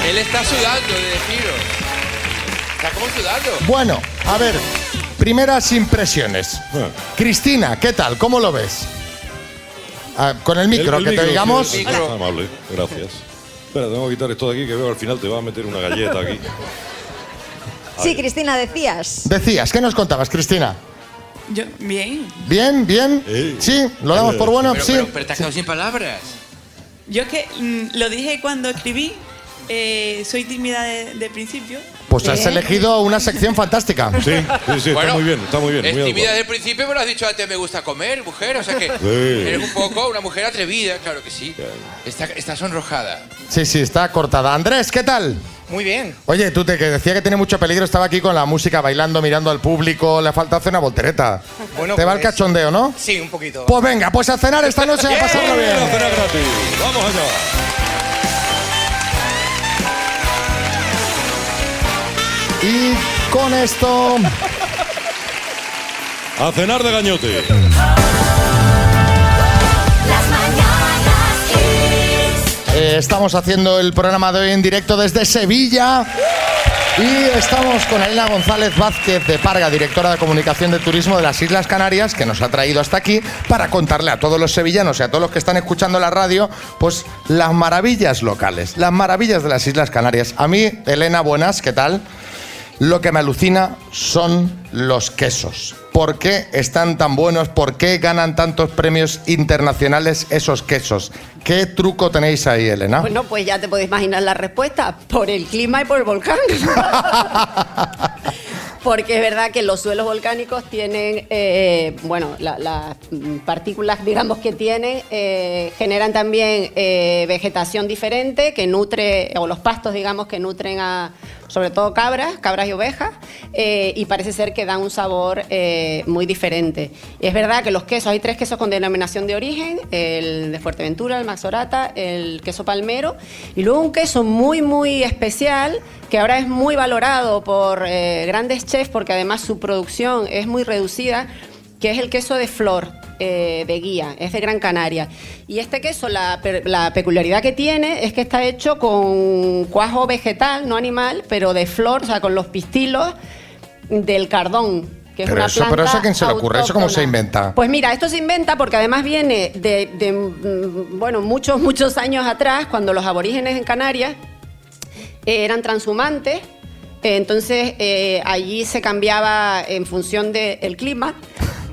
Él está sudando de deciros. Está como sudando. Bueno, a ver, primeras impresiones. Cristina, ¿qué tal? ¿Cómo lo ves? Ah, con el micro, El- el que te micro, digamos. sí, es amable, gracias. Espera, tengo que quitar esto de aquí que veo al final te va a meter una galleta aquí. Sí, Cristina, decías. Decías, ¿qué nos contabas, Cristina? Yo, bien. ¿Bien? ¿Bien? Sí, ¿lo damos por bueno? Pero, sí. pero, pero te has quedado sin palabras. Yo es que mm, lo dije cuando escribí, eh, soy tímida de, de principio. Pues has elegido una sección fantástica. Sí, sí, sí, está muy bien, está muy bien. Es muy tímida desde el principio, pero has dicho antes me gusta comer, mujer. O sea que Sí. eres un poco una mujer atrevida, claro que sí. Está, está sonrojada. Sí, sí, está cortada. Andrés, ¿qué tal? Muy bien. Oye, tú te que decía que tiene mucho peligro, estaba aquí con la música bailando, mirando al público, le falta hacer una voltereta. Bueno, te va el pues- cachondeo, ¿no? Sí, un poquito. Pues venga, pues a cenar esta noche a pasarlo bien. Vamos allá. Y con esto A cenar de gañote. eh, estamos haciendo el programa de hoy en directo desde Sevilla. Y estamos con Elena González Vázquez de Parga, directora de comunicación de turismo de las Islas Canarias, que nos ha traído hasta aquí para contarle a todos los sevillanos y a todos los que están escuchando la radio, pues las maravillas locales, las maravillas de las Islas Canarias. A mí, Elena, buenas, ¿qué tal? Lo que me alucina son los quesos. ¿Por qué están tan buenos? ¿Por qué ganan tantos premios internacionales esos quesos? ¿Qué truco tenéis ahí, Elena? Bueno, pues ya te puedes imaginar la respuesta, por el clima y por el volcán. Porque es verdad que los suelos volcánicos tienen, eh, bueno, la- las partículas, digamos, que tienen, eh, generan también eh, vegetación diferente que nutre, o los pastos, digamos, que nutren a, sobre todo cabras, cabras y ovejas, eh, y parece ser que dan un sabor eh, muy diferente. Y es verdad que los quesos, hay tres quesos con denominación de origen, el de Fuerteventura, el Maxorata, el queso palmero, y luego un queso muy, muy especial, que ahora es muy valorado por eh, grandes chefs, porque además su producción es muy reducida, que es el queso de flor. eh, de guía, es de Gran Canaria. Y este queso, la, peculiaridad que tiene es que está hecho con cuajo vegetal, no animal, pero de flor, o sea, con los pistilos del cardón. Que es Pero una eso, pero eso a quién se le ocurre, eso cómo se inventa. Pues mira, esto se inventa porque además viene de, de, mm, bueno, muchos, muchos años atrás, cuando los aborígenes en Canarias eh, eran transhumantes. eh, Entonces eh, allí se cambiaba en función del clima.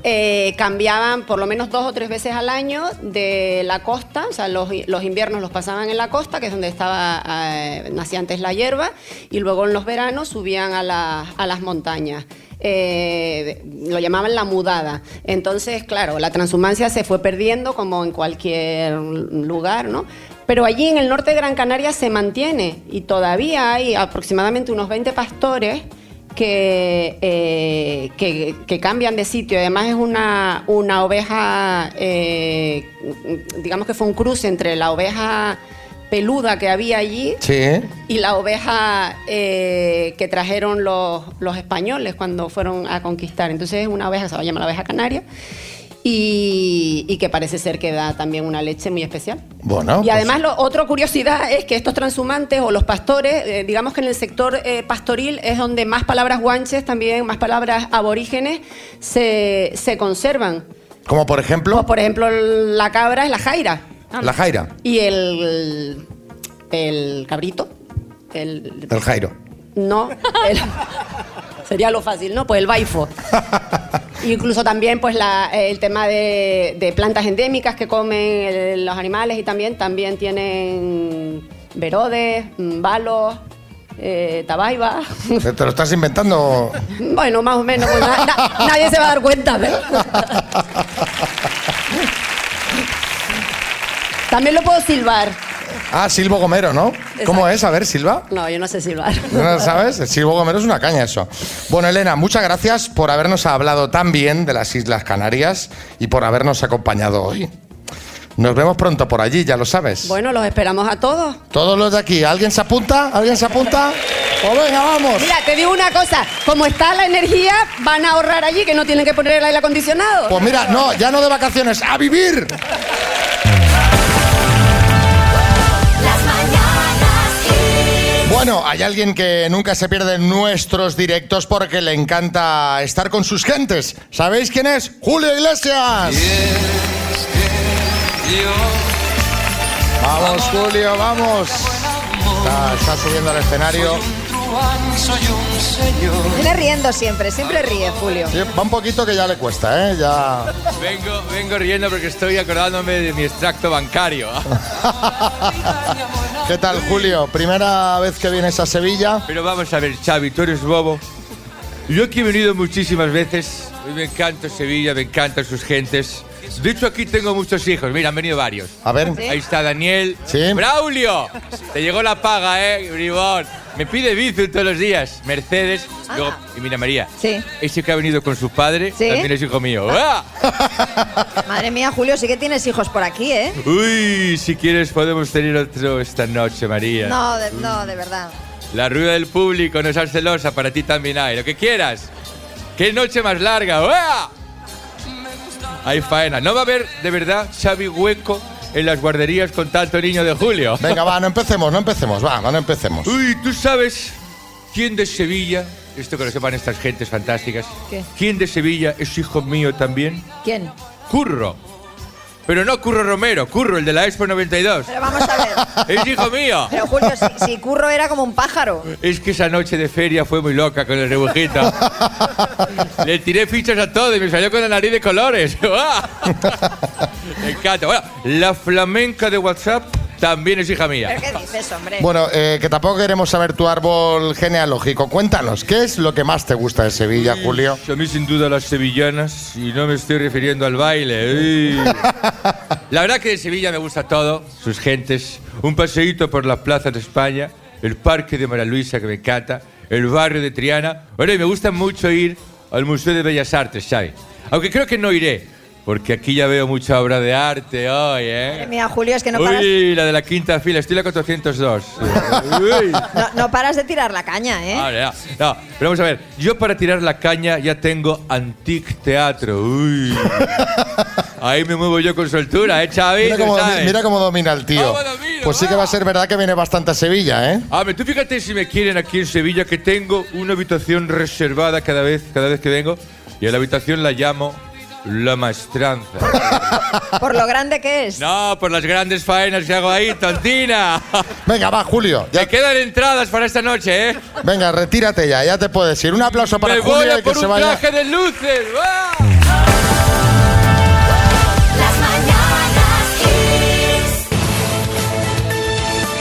Eh, cambiaban por lo menos dos o tres veces al año de la costa, o sea, los, inviernos los pasaban en la costa, que es donde estaba, eh, nacía antes la hierba, y luego en los veranos subían a, la- a las montañas. Eh, lo llamaban la mudada. Entonces, claro, la transhumancia se fue perdiendo como en cualquier lugar, ¿no? Pero allí en el norte de Gran Canaria se mantiene y todavía hay aproximadamente unos 20 pastores que, eh, que, que cambian de sitio. Además es una, una oveja, eh, digamos que fue un cruce entre la oveja peluda que había allí Sí. y la oveja eh, que trajeron los, los españoles cuando fueron a conquistar. Entonces es una oveja se llama la oveja canaria y, y que parece ser que da también una leche muy especial. Bueno, y pues- además, lo, otra curiosidad es que estos transhumantes o los pastores, eh, digamos que en el sector eh, pastoril es donde más palabras guanches, también más palabras aborígenes se, se conservan. Como por ejemplo, Pues, por ejemplo, la cabra es la jaira. la Jaira, Y el, el cabrito, el, el Jairo. no, el- sería lo fácil, ¿no? Pues el baifo. Incluso también pues la- el tema de, de plantas endémicas que comen el- los animales y también, también tienen verodes, mm, balos, eh, tabaiba. ¿Te te lo estás inventando? bueno, más o menos, pues na- na- nadie se va a dar cuenta. ¿ves? también lo puedo silbar. Ah, Silvo Gomero, ¿no? ¿Cómo es? A ver, Silva. No, yo no sé silbar. ¿No sabes? El Silvo Gomero es una caña eso. Bueno, Elena, muchas gracias por habernos hablado tan bien de las Islas Canarias y por habernos acompañado hoy. Nos vemos pronto por allí, ya lo sabes. Bueno, los esperamos a todos. Todos los de aquí, ¿alguien se apunta? ¿Alguien se apunta? Pues venga, vamos. Mira, te digo una cosa, como está la energía, van a ahorrar allí, que no tienen que poner el aire acondicionado. Pues mira, no, ya no de vacaciones, a vivir. Bueno, hay alguien que nunca se pierde nuestros directos porque le encanta estar con sus gentes. ¿Sabéis quién es? Julio Iglesias. Vamos, Julio, vamos. Está, está subiendo al escenario. Viene riendo siempre, siempre ríe, Julio. Sí, va un poquito que ya le cuesta, ¿eh? Ya. Vengo, vengo riendo porque estoy acordándome de mi extracto bancario. ¿Qué tal, Julio? ¿Primera vez que vienes a Sevilla? Pero vamos a ver, Xavi, tú eres bobo. Yo aquí he venido muchísimas veces. Me encanta Sevilla, me encantan sus gentes. De hecho, aquí tengo muchos hijos. Mira, han venido varios. A ver. Ahí está Daniel. ¡Braulio! Te llegó la paga, ¿eh, bribón? Me pide bici todos los días. Mercedes. Luego, y mira, María. Sí. Ese que ha venido con su padre Sí. también es hijo mío. ¡Ah! Madre mía, Julio, sí que tienes hijos por aquí, ¿eh? Uy, si quieres podemos tener otro esta noche, María. No, de, no, de verdad. La rueda del público, no seas celosa, para ti también hay. Lo que quieras. ¡Qué noche más larga! ¡Uah! Hay faena. No va a haber, de verdad, Xavi Hueco en las guarderías con tanto niño de Julio. Venga, va, no empecemos, no empecemos, va, no empecemos. Uy, ¿tú sabes quién de Sevilla, esto que lo sepan estas gentes fantásticas, ¿Qué? quién de Sevilla es hijo mío también? ¿Quién? Curro. Pero no Curro Romero, Curro, el de la Expo 92. Pero vamos a ver. Es hijo mío. Pero Julio, si, si Curro era como un pájaro. Es que esa noche de feria fue muy loca con el rebujito. Le tiré fichas a todo y me salió con la nariz de colores. Me encanta. Bueno, la flamenca de WhatsApp también es hija mía. ¿Pero qué dices, hombre? Bueno, eh, que tampoco queremos saber tu árbol genealógico. Cuéntanos, ¿qué es lo que más te gusta de Sevilla, Julio? A mí sin duda las sevillanas y no me estoy refiriendo al baile. La verdad que de Sevilla me gusta todo, sus gentes, un paseíto por las plazas de España, el parque de María Luisa que me encanta, el barrio de Triana. Bueno, y me gusta mucho ir al Museo de Bellas Artes, ¿sabes? Aunque creo que no iré, porque aquí ya veo mucha obra de arte hoy, Madre ¿eh? mía, Julio, es que no paras, Uy, la de la quinta fila, estoy en la 402. Uy. no, no paras de tirar la caña, ¿eh? Vale, ya. No, pero vamos a ver. Yo para tirar la caña ya tengo Antique Teatro. Uy. Ahí me muevo yo con soltura, ¿eh, Xavi? Mira cómo, sabes. mira cómo domina el tío. ¿Cómo domino? Pues sí que va a ser verdad que viene bastante a Sevilla, ¿eh? A ver, tú fíjate si me quieren aquí en Sevilla que tengo una habitación reservada cada vez, cada vez que vengo y a la habitación la llamo La Maestranza. Por lo grande que es. No, por las grandes faenas que hago ahí, tontina. Venga, va, Julio. Me quedan entradas para esta noche, ¿eh? Venga, retírate ya, ya te puedes ir. Un aplauso para me Julio voy a y que por se un vaya. traje de luces.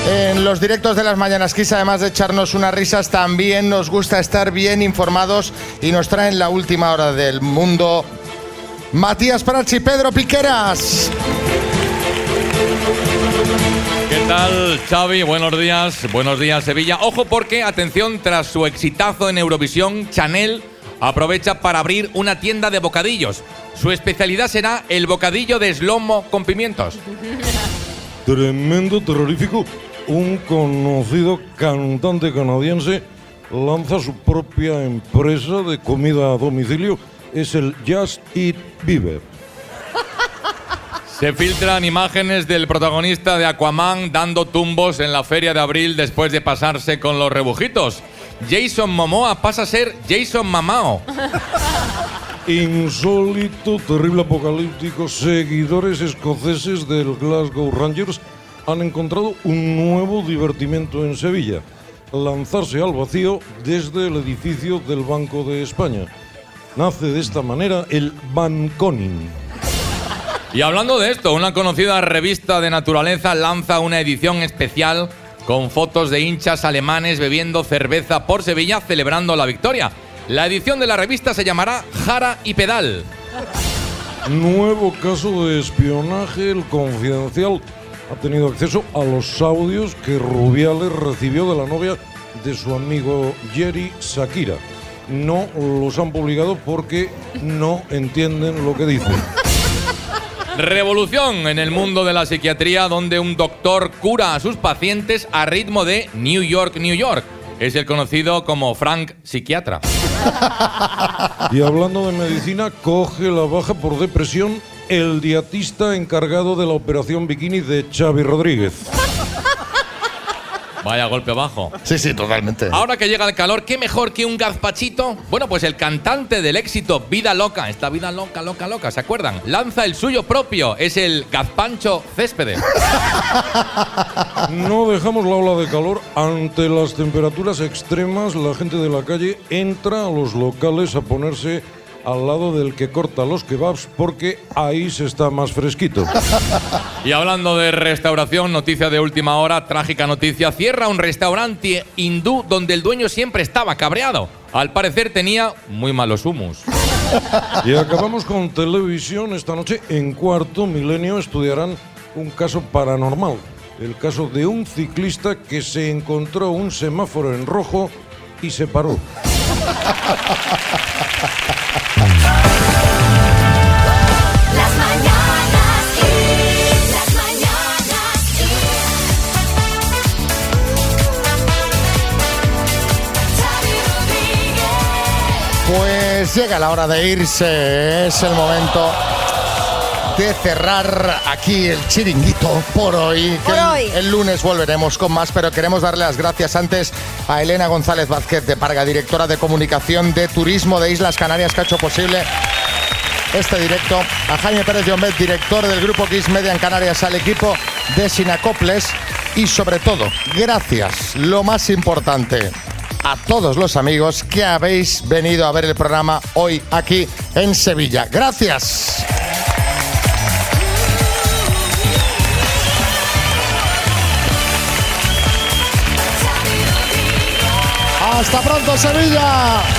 En los directos de las Mañanas Kiss, además de echarnos unas risas, también nos gusta estar bien informados y nos traen la última hora del mundo. Matías Prachi, Pedro Piqueras. ¿Qué tal, Xavi? Buenos días. Buenos días, Sevilla. Ojo porque, atención, tras su exitazo en Eurovisión, Chanel aprovecha para abrir una tienda de bocadillos. Su especialidad será el bocadillo de slomo con pimientos. Tremendo, terrorífico. Un conocido cantante canadiense lanza su propia empresa de comida a domicilio. Es el Just Eat Beaver. Se filtran imágenes del protagonista de Aquaman dando tumbos en la feria de abril después de pasarse con los rebujitos. Jason Momoa pasa a ser Jason Mamao. Insólito, terrible apocalíptico. Seguidores escoceses del Glasgow Rangers han encontrado un nuevo divertimento en Sevilla. Lanzarse al vacío desde el edificio del Banco de España. Nace de esta manera el Banconing. Y hablando de esto, una conocida revista de naturaleza lanza una edición especial con fotos de hinchas alemanes bebiendo cerveza por Sevilla celebrando la victoria. La edición de la revista se llamará Jara y Pedal. Nuevo caso de espionaje, el confidencial ha tenido acceso a los audios que Rubiales recibió de la novia de su amigo Jerry Shakira. No los han publicado porque no entienden lo que dicen. Revolución en el mundo de la psiquiatría donde un doctor cura a sus pacientes a ritmo de New York, New York. Es el conocido como Frank Psiquiatra. Y hablando de medicina, coge la baja por depresión el diatista encargado de la operación bikini de Xavi Rodríguez. Vaya golpe bajo. Sí, sí, totalmente. Ahora que llega el calor, ¿qué mejor que un gazpachito? Bueno, pues el cantante del éxito Vida Loca, esta vida loca, loca, loca, ¿se acuerdan? Lanza el suyo propio, es el gazpancho céspedes. No dejamos la ola de calor. Ante las temperaturas extremas, la gente de la calle entra a los locales a ponerse al lado del que corta los kebabs porque ahí se está más fresquito. Y hablando de restauración, noticia de última hora, trágica noticia, cierra un restaurante hindú donde el dueño siempre estaba cabreado. Al parecer tenía muy malos humos. Y acabamos con televisión. Esta noche en cuarto milenio estudiarán un caso paranormal. El caso de un ciclista que se encontró un semáforo en rojo y se paró. Pues llega la hora de irse, es el momento de cerrar aquí el chiringuito por hoy. El, lunes volveremos con más, pero queremos darle las gracias antes a Elena González Vázquez de Parga, directora de comunicación de turismo de Islas Canarias, que ha hecho posible este directo. A Jaime Pérez Llombet, director del grupo Kiss Media en Canarias, al equipo de Sinacoples y sobre todo, gracias, lo más importante, a todos los amigos que habéis venido a ver el programa hoy aquí en Sevilla. Gracias. Hasta pronto, Sevilla.